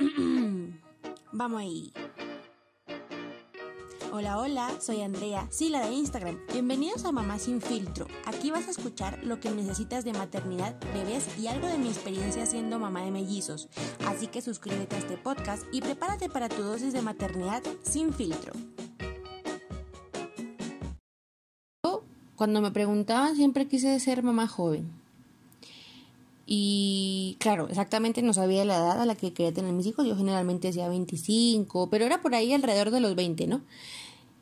Vamos ahí. Hola, hola, soy Andrea, sí, la de Instagram. Bienvenidos a Mamá Sin Filtro. Aquí vas a escuchar lo que necesitas de maternidad, bebés y algo de mi experiencia siendo mamá de mellizos. Así que suscríbete a este podcast y prepárate para tu dosis de maternidad sin filtro. Cuando me preguntaban siempre quise ser mamá joven. Y claro, exactamente no sabía la edad a la que quería tener mis hijos. Yo generalmente decía 25, pero era por ahí alrededor de los 20, ¿no?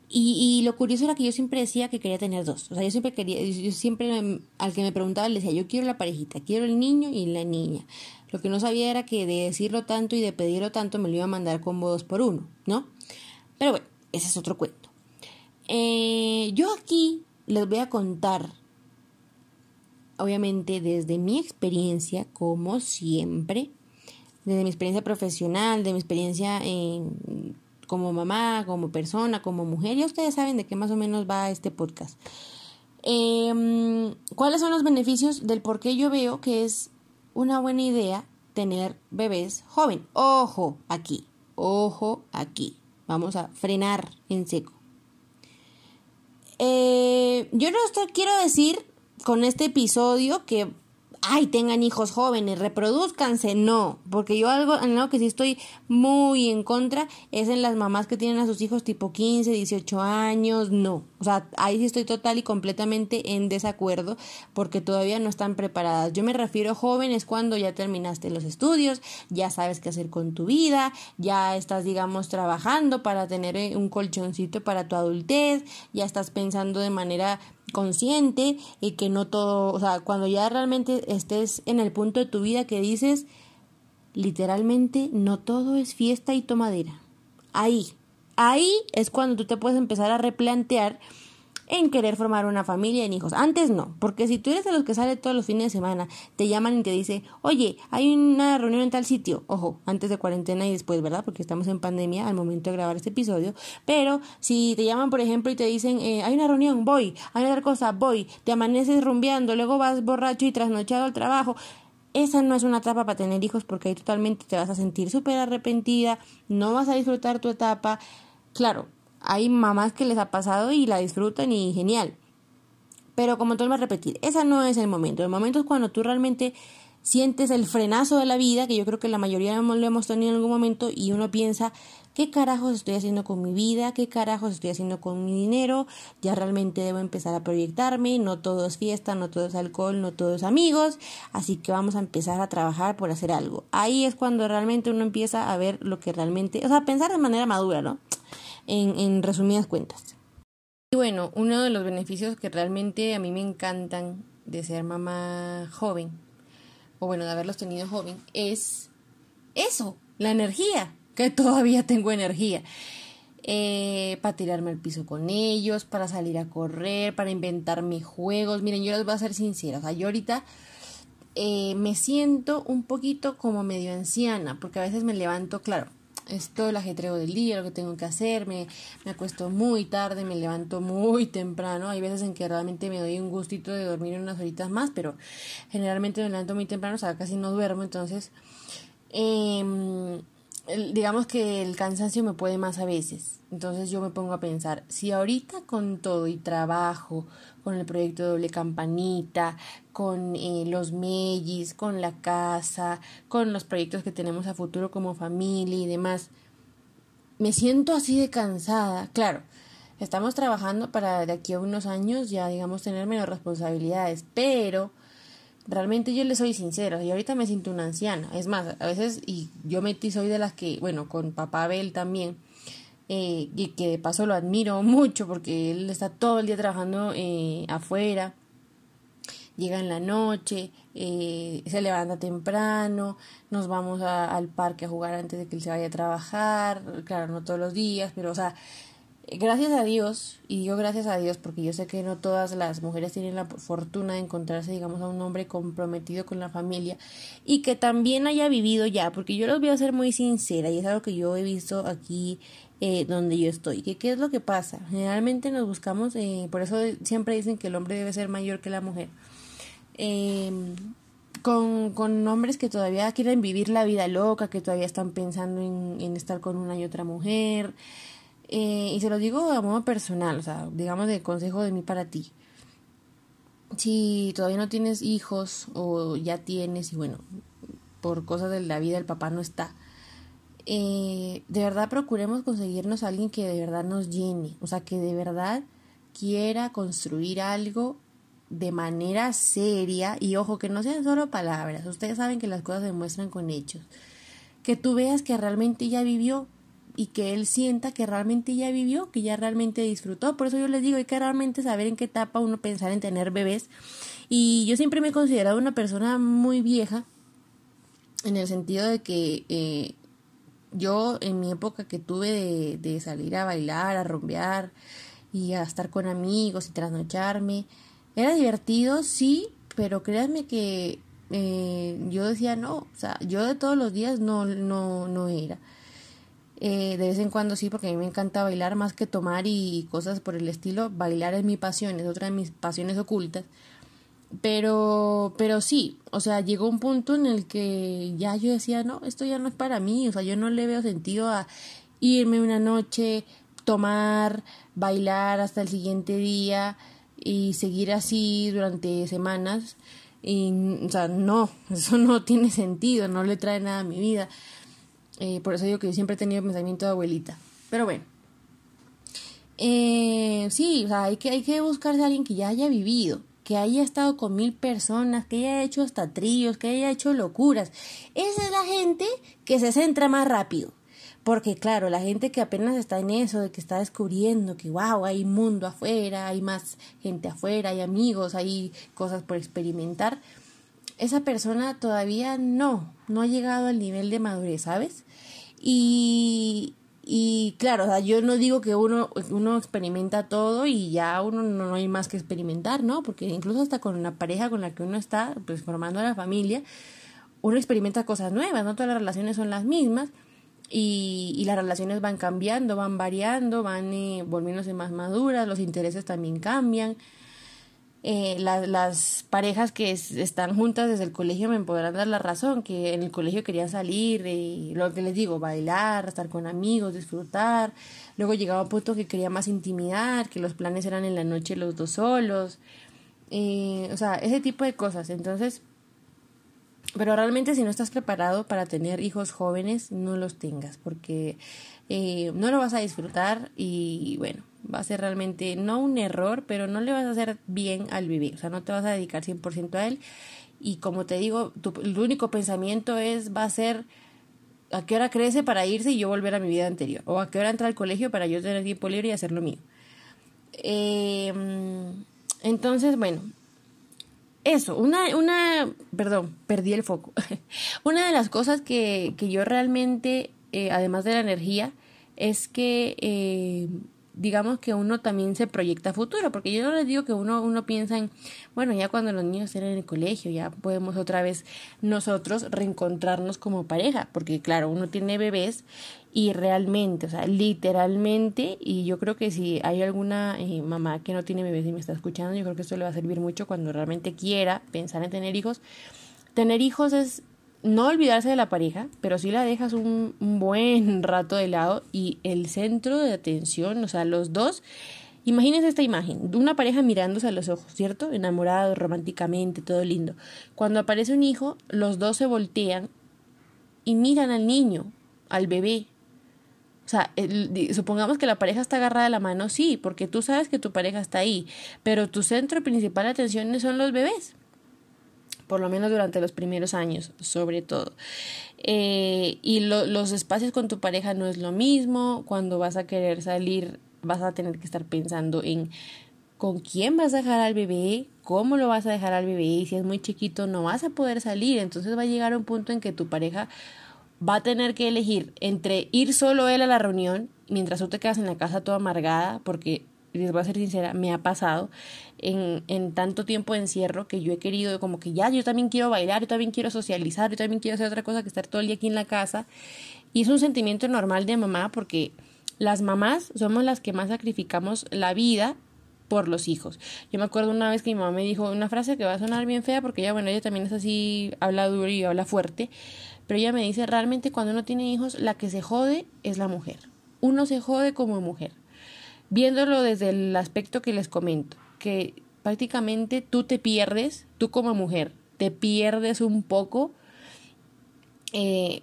Y, lo curioso era que yo siempre decía que quería tener dos. O sea, yo siempre quería, yo siempre al que me preguntaba le decía, yo quiero la parejita, quiero el niño y la niña. Lo que no sabía era que de decirlo tanto y de pedirlo tanto me lo iba a mandar como dos por uno, ¿no? Pero bueno, ese es otro cuento. Eh, yo aquí les voy a contar obviamente desde mi experiencia, como siempre, desde mi experiencia profesional, de mi experiencia en, como mamá, como persona, como mujer, ya ustedes saben de qué más o menos va este podcast. Em, ¿Cuáles son los beneficios del por qué yo veo que es una buena idea tener bebés joven? Ojo aquí, ojo aquí. Vamos a frenar en seco. Eh, yo no quiero decir con este episodio que ay, tengan hijos jóvenes, reproduzcanse, no, porque yo algo, algo que sí estoy muy en contra es en las mamás que tienen a sus hijos tipo 15, 18 años, no, o sea, ahí sí estoy total y completamente en desacuerdo porque todavía no están preparadas. Yo me refiero a jóvenes cuando ya terminaste los estudios, ya sabes qué hacer con tu vida, ya estás, digamos, trabajando para tener eh, un colchoncito para tu adultez, ya estás pensando de manera consciente y que no todo, o sea, cuando ya realmente estés en el punto de tu vida que dices, literalmente, no todo es fiesta y tomadera. Ahí, ahí es cuando tú te puedes empezar a replantear en querer formar una familia en hijos. Antes no, porque si tú eres de los que sale todos los fines de semana, te llaman y te dice, oye, hay una reunión en tal sitio, ojo, antes de cuarentena y después, ¿verdad? Porque estamos en pandemia al momento de grabar este episodio, pero si te llaman, por ejemplo, y te dicen, eh, hay una reunión, voy, hay otra cosa, voy, te amaneces rumbeando, luego vas borracho y trasnochado al trabajo, esa no es una etapa para tener hijos porque ahí totalmente te vas a sentir súper arrepentida, no vas a disfrutar tu etapa. Claro, hay mamás que les ha pasado y la disfrutan y genial. Pero como tú me a repetir, ese no es el momento. El momento es cuando tú realmente sientes el frenazo de la vida, que yo creo que la mayoría lo hemos tenido en algún momento, y uno piensa, ¿qué carajos estoy haciendo con mi vida? ¿Qué carajos estoy haciendo con mi dinero? Ya realmente debo empezar a proyectarme, no todo es fiesta, no todo es alcohol, no todo es amigos, así que vamos a empezar a trabajar por hacer algo. Ahí es cuando realmente uno empieza a ver lo que realmente, o sea, pensar de manera madura, ¿no? En, resumidas cuentas. Y bueno, uno de los beneficios que realmente a mí me encantan de ser mamá joven, o bueno, de haberlos tenido joven, es eso, la energía, que todavía tengo energía. Eh, para tirarme al piso con ellos, para salir a correr, para inventarme juegos. Miren, yo les voy a ser sincera, o sea, yo ahorita eh, me siento un poquito como medio anciana, porque a veces me levanto, claro, es todo el ajetreo del día, lo que tengo que hacer, me, me acuesto muy tarde, me levanto muy temprano, hay veces en que realmente me doy un gustito de dormir unas horitas más, pero generalmente me levanto muy temprano, o sea, casi no duermo, entonces, eh, digamos que el cansancio me puede más a veces. Entonces yo me pongo a pensar, si ahorita con todo y trabajo, con el proyecto doble campanita, con eh, los mellis, con la casa, con los proyectos que tenemos a futuro como familia y demás, me siento así de cansada. Claro, estamos trabajando para de aquí a unos años ya, digamos, tener menos responsabilidades, pero realmente yo le soy sincera y ahorita me siento una anciana. Es más, a veces, y yo metí, soy de las que, bueno, con papá Abel también, eh, y que de paso lo admiro mucho porque él está todo el día trabajando eh, afuera, llega en la noche, eh, se levanta temprano, nos vamos al parque a jugar antes de que él se vaya a trabajar, claro, no todos los días, pero o sea, gracias a Dios, y digo gracias a Dios porque yo sé que no todas las mujeres tienen la fortuna de encontrarse, digamos, a un hombre comprometido con la familia y que también haya vivido ya, porque yo los voy a ser muy sincera y es algo que yo he visto aquí eh, donde yo estoy. ¿Qué, ¿Qué es lo que pasa? Generalmente nos buscamos, eh, por eso siempre dicen que el hombre debe ser mayor que la mujer. Eh, con, con hombres que todavía quieren vivir la vida loca, que todavía están pensando en, en estar con una y otra mujer. Eh, y se lo digo a modo personal, o sea, digamos de consejo de mí para ti. Si todavía no tienes hijos o ya tienes y bueno, por cosas de la vida el papá no está, eh, de verdad procuremos conseguirnos a alguien que de verdad nos llene, o sea, que de verdad quiera construir algo de manera seria y ojo que no sean solo palabras, ustedes saben que las cosas se muestran con hechos, que tú veas que realmente ya vivió y que él sienta que realmente ya vivió, que ya realmente disfrutó, por eso yo les digo, hay que realmente saber en qué etapa uno pensar en tener bebés y yo siempre me he considerado una persona muy vieja en el sentido de que eh, yo en mi época que tuve de, salir a bailar, a rompear y a estar con amigos y trasnocharme, era divertido, sí, pero créanme que eh, yo decía no, o sea, yo de todos los días no, no, no era. Eh, de vez en cuando sí, porque a mí me encanta bailar más que tomar y cosas por el estilo. Bailar es mi pasión, es otra de mis pasiones ocultas. Pero, pero sí, o sea, llegó un punto en el que ya yo decía, no, esto ya no es para mí, o sea, yo no le veo sentido a irme una noche, tomar, bailar hasta el siguiente día y seguir así durante semanas. O sea, no, eso no tiene sentido, no le trae nada a mi vida. Eh, por eso digo que yo siempre he tenido pensamiento de abuelita. Pero bueno. Eh, sí, o sea, hay que, hay que buscarse a alguien que ya haya vivido, que haya estado con mil personas, que haya hecho hasta tríos, que haya hecho locuras. Esa es la gente que se centra más rápido. Porque claro, la gente que apenas está en eso, de que está descubriendo que wow, hay mundo afuera, hay más gente afuera, hay amigos, hay cosas por experimentar, esa persona todavía no, no ha llegado al nivel de madurez, ¿sabes? Y, y claro, o sea, yo no digo que uno, uno experimenta todo y ya uno no, hay más que experimentar, ¿no? Porque incluso hasta con una pareja con la que uno está, pues formando la familia, uno experimenta cosas nuevas, no todas las relaciones son las mismas y, y las relaciones van cambiando, van variando, van eh, volviéndose más maduras, los intereses también cambian. Eh, las parejas que están juntas desde el colegio me podrán dar la razón, que en el colegio querían salir y lo que les digo, bailar, estar con amigos, disfrutar. Luego llegaba un punto que quería más intimidad, que los planes eran en la noche los dos solos. Eh, o sea, ese tipo de cosas. Entonces, pero realmente si no estás preparado para tener hijos jóvenes, no los tengas, porque eh, no lo vas a disfrutar y bueno, va a ser realmente no un error, pero no le vas a hacer bien al bebé, o sea, no te vas a dedicar 100% a él y como te digo, tu, el único pensamiento es va a ser a qué hora crece para irse y yo volver a mi vida anterior, o a qué hora entra al colegio para yo tener tiempo libre y hacer lo mío. Eh, entonces, bueno, eso, una, una, perdón, perdí el foco. una de las cosas que, que yo realmente, eh, además de la energía, es que eh, digamos que uno también se proyecta futuro, porque yo no les digo que uno, uno piensa en, bueno, ya cuando los niños estén en el colegio, ya podemos otra vez nosotros reencontrarnos como pareja, porque claro, uno tiene bebés y realmente, o sea, literalmente, y yo creo que si hay alguna eh, mamá que no tiene bebés y me está escuchando, yo creo que esto le va a servir mucho cuando realmente quiera pensar en tener hijos. Tener hijos es no olvidarse de la pareja, pero sí la dejas un, buen rato de lado y el centro de atención, o sea, los dos, imagínense esta imagen, de una pareja mirándose a los ojos, ¿cierto? Enamorados románticamente, todo lindo. Cuando aparece un hijo, los dos se voltean y miran al niño, al bebé. O sea, supongamos que la pareja está agarrada de la mano, sí, porque tú sabes que tu pareja está ahí, pero tu centro principal de atención son los bebés por lo menos durante los primeros años, sobre todo. Eh, y los espacios con tu pareja no es lo mismo, cuando vas a querer salir vas a tener que estar pensando en con quién vas a dejar al bebé, cómo lo vas a dejar al bebé, y si es muy chiquito no vas a poder salir, entonces va a llegar un punto en que tu pareja va a tener que elegir entre ir solo él a la reunión mientras tú te quedas en la casa toda amargada porque les voy a ser sincera, me ha pasado en, en tanto tiempo de encierro que yo he querido como que ya, yo también quiero bailar, yo también quiero socializar, yo también quiero hacer otra cosa que estar todo el día aquí en la casa. Y es un sentimiento normal de mamá porque las mamás somos las que más sacrificamos la vida por los hijos. Yo me acuerdo una vez que mi mamá me dijo una frase que va a sonar bien fea porque ella, bueno, ella también es así, habla duro y habla fuerte, pero ella me dice, realmente cuando uno tiene hijos, la que se jode es la mujer. Uno se jode como mujer. Viéndolo desde el aspecto que les comento, que prácticamente tú te pierdes, tú como mujer, te pierdes un poco eh,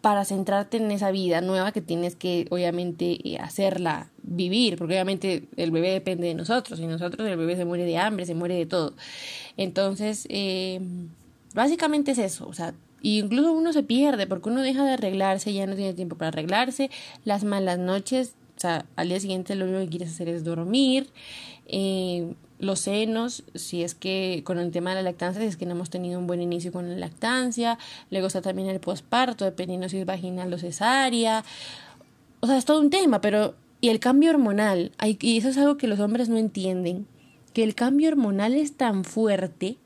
para centrarte en esa vida nueva que tienes que obviamente eh, hacerla vivir, porque obviamente el bebé depende de nosotros y nosotros el bebé se muere de hambre, se muere de todo. Entonces, eh, básicamente es eso, o sea, incluso uno se pierde porque uno deja de arreglarse, ya no tiene tiempo para arreglarse, las malas noches, o sea, al día siguiente lo único que quieres hacer es dormir, eh, los senos, si es que con el tema de la lactancia, si es que no hemos tenido un buen inicio con la lactancia, luego está también el posparto, dependiendo si es vaginal o cesárea, o sea, es todo un tema, pero y el cambio hormonal, y eso es algo que los hombres no entienden, que el cambio hormonal es tan fuerte,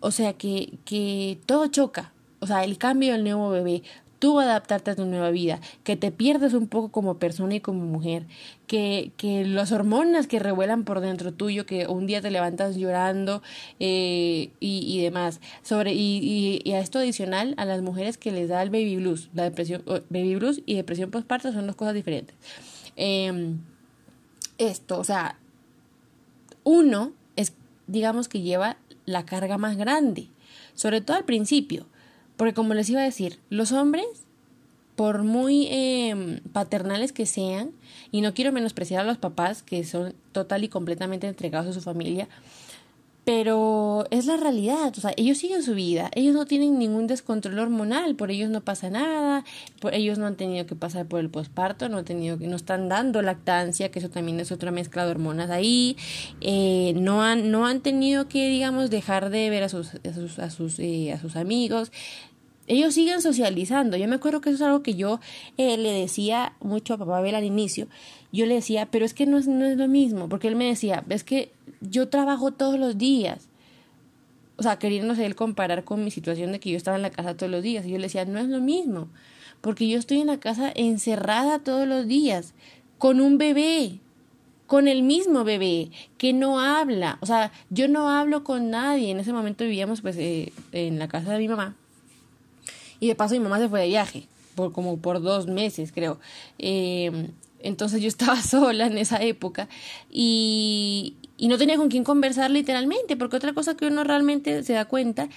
o sea, que, que todo choca, o sea, el cambio del nuevo bebé, tú adaptarte a tu nueva vida, que te pierdes un poco como persona y como mujer, que, que las hormonas que revuelan por dentro tuyo, que un día te levantas llorando eh, y, y, demás. Sobre, y, y, a esto adicional, a las mujeres que les da el baby blues, la depresión, baby blues y depresión postparto son dos cosas diferentes. Eh, esto, o sea, uno es, digamos que lleva la carga más grande, sobre todo al principio porque como les iba a decir, los hombres, por muy eh, paternales que sean, y no quiero menospreciar a los papás que son total y completamente entregados a su familia, pero es la realidad, o sea, ellos siguen su vida, ellos no tienen ningún descontrol hormonal, por ellos no pasa nada, por ellos no han tenido que pasar por el posparto, no han tenido que, no están dando lactancia, que eso también es otra mezcla de hormonas ahí, eh, no han, no han tenido que, digamos, dejar de ver a sus, a sus, a sus, eh, a sus amigos, ellos siguen socializando. Yo me acuerdo que eso es algo que yo eh, le decía mucho a papá Abel al inicio. Yo le decía, pero es que no es, no es lo mismo, porque él me decía, es que yo trabajo todos los días. O sea, queriéndose él comparar con mi situación de que yo estaba en la casa todos los días. Y yo le decía, no es lo mismo, porque yo estoy en la casa encerrada todos los días, con un bebé, con el mismo bebé, que no habla. O sea, yo no hablo con nadie. En ese momento vivíamos pues eh, en la casa de mi mamá y de paso mi mamá se fue de viaje, por como por dos meses creo. Eh, entonces yo estaba sola en esa época y, y no tenía con quién conversar literalmente, porque otra cosa que uno realmente se da cuenta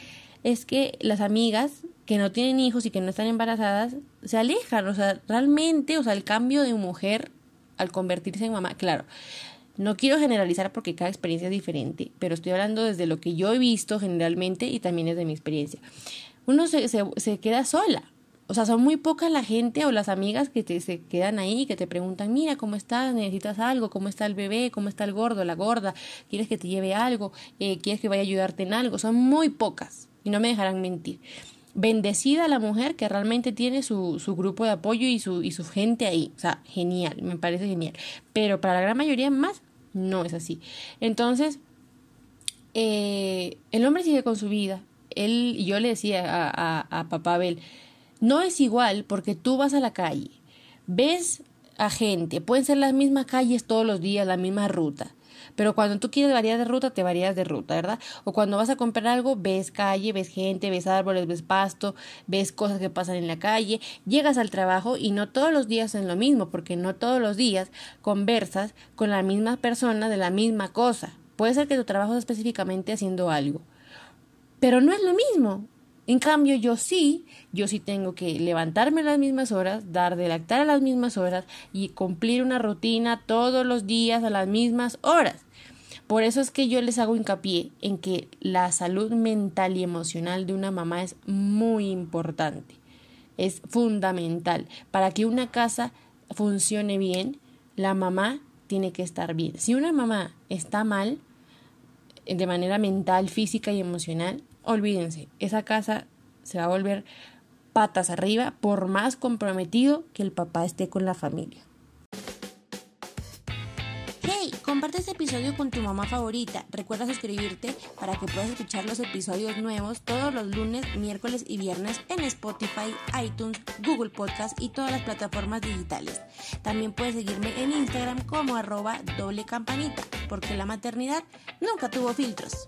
es que las amigas que no tienen hijos y que no están embarazadas se alejan, o sea, realmente, o sea, el cambio de mujer al convertirse en mamá, claro, no quiero generalizar porque cada experiencia es diferente, pero estoy hablando desde lo que yo he visto generalmente y también es de mi experiencia uno se, se, se queda sola. O sea, son muy pocas la gente o las amigas que te, se quedan ahí, que te preguntan, mira, ¿cómo estás? ¿Necesitas algo? ¿Cómo está el bebé? ¿Cómo está el gordo, la gorda? ¿Quieres que te lleve algo? Eh, ¿Quieres que vaya a ayudarte en algo? Son muy pocas y no me dejarán mentir. Bendecida la mujer que realmente tiene su, su grupo de apoyo y su, y su gente ahí. O sea, genial, me parece genial. Pero para la gran mayoría más, no es así. Entonces, eh, el hombre sigue con su vida, él, yo le decía a, a, papá Abel, no es igual porque tú vas a la calle, ves a gente, pueden ser las mismas calles todos los días, la misma ruta. Pero cuando tú quieres variar de ruta, te varías de ruta, ¿verdad? O cuando vas a comprar algo, ves calle, ves gente, ves árboles, ves pasto, ves cosas que pasan en la calle, llegas al trabajo y no todos los días es lo mismo, porque no todos los días conversas con la misma persona de la misma cosa. Puede ser que tu trabajo es específicamente haciendo algo. Pero no es lo mismo. En cambio, yo sí, yo sí tengo que levantarme a las mismas horas, dar de lactar a las mismas horas y cumplir una rutina todos los días a las mismas horas. Por eso es que yo les hago hincapié en que la salud mental y emocional de una mamá es muy importante. Es fundamental. Para que una casa funcione bien, la mamá tiene que estar bien. Si una mamá está mal, de manera mental, física y emocional, olvídense, esa casa se va a volver patas arriba por más comprometido que el papá esté con la familia. Hey, comparte este episodio con tu mamá favorita. Recuerda suscribirte para que puedas escuchar los episodios nuevos todos los lunes, miércoles y viernes en Spotify, iTunes, Google Podcast y todas las plataformas digitales. También puedes seguirme en Instagram como arroba doble campanita, porque la maternidad nunca tuvo filtros.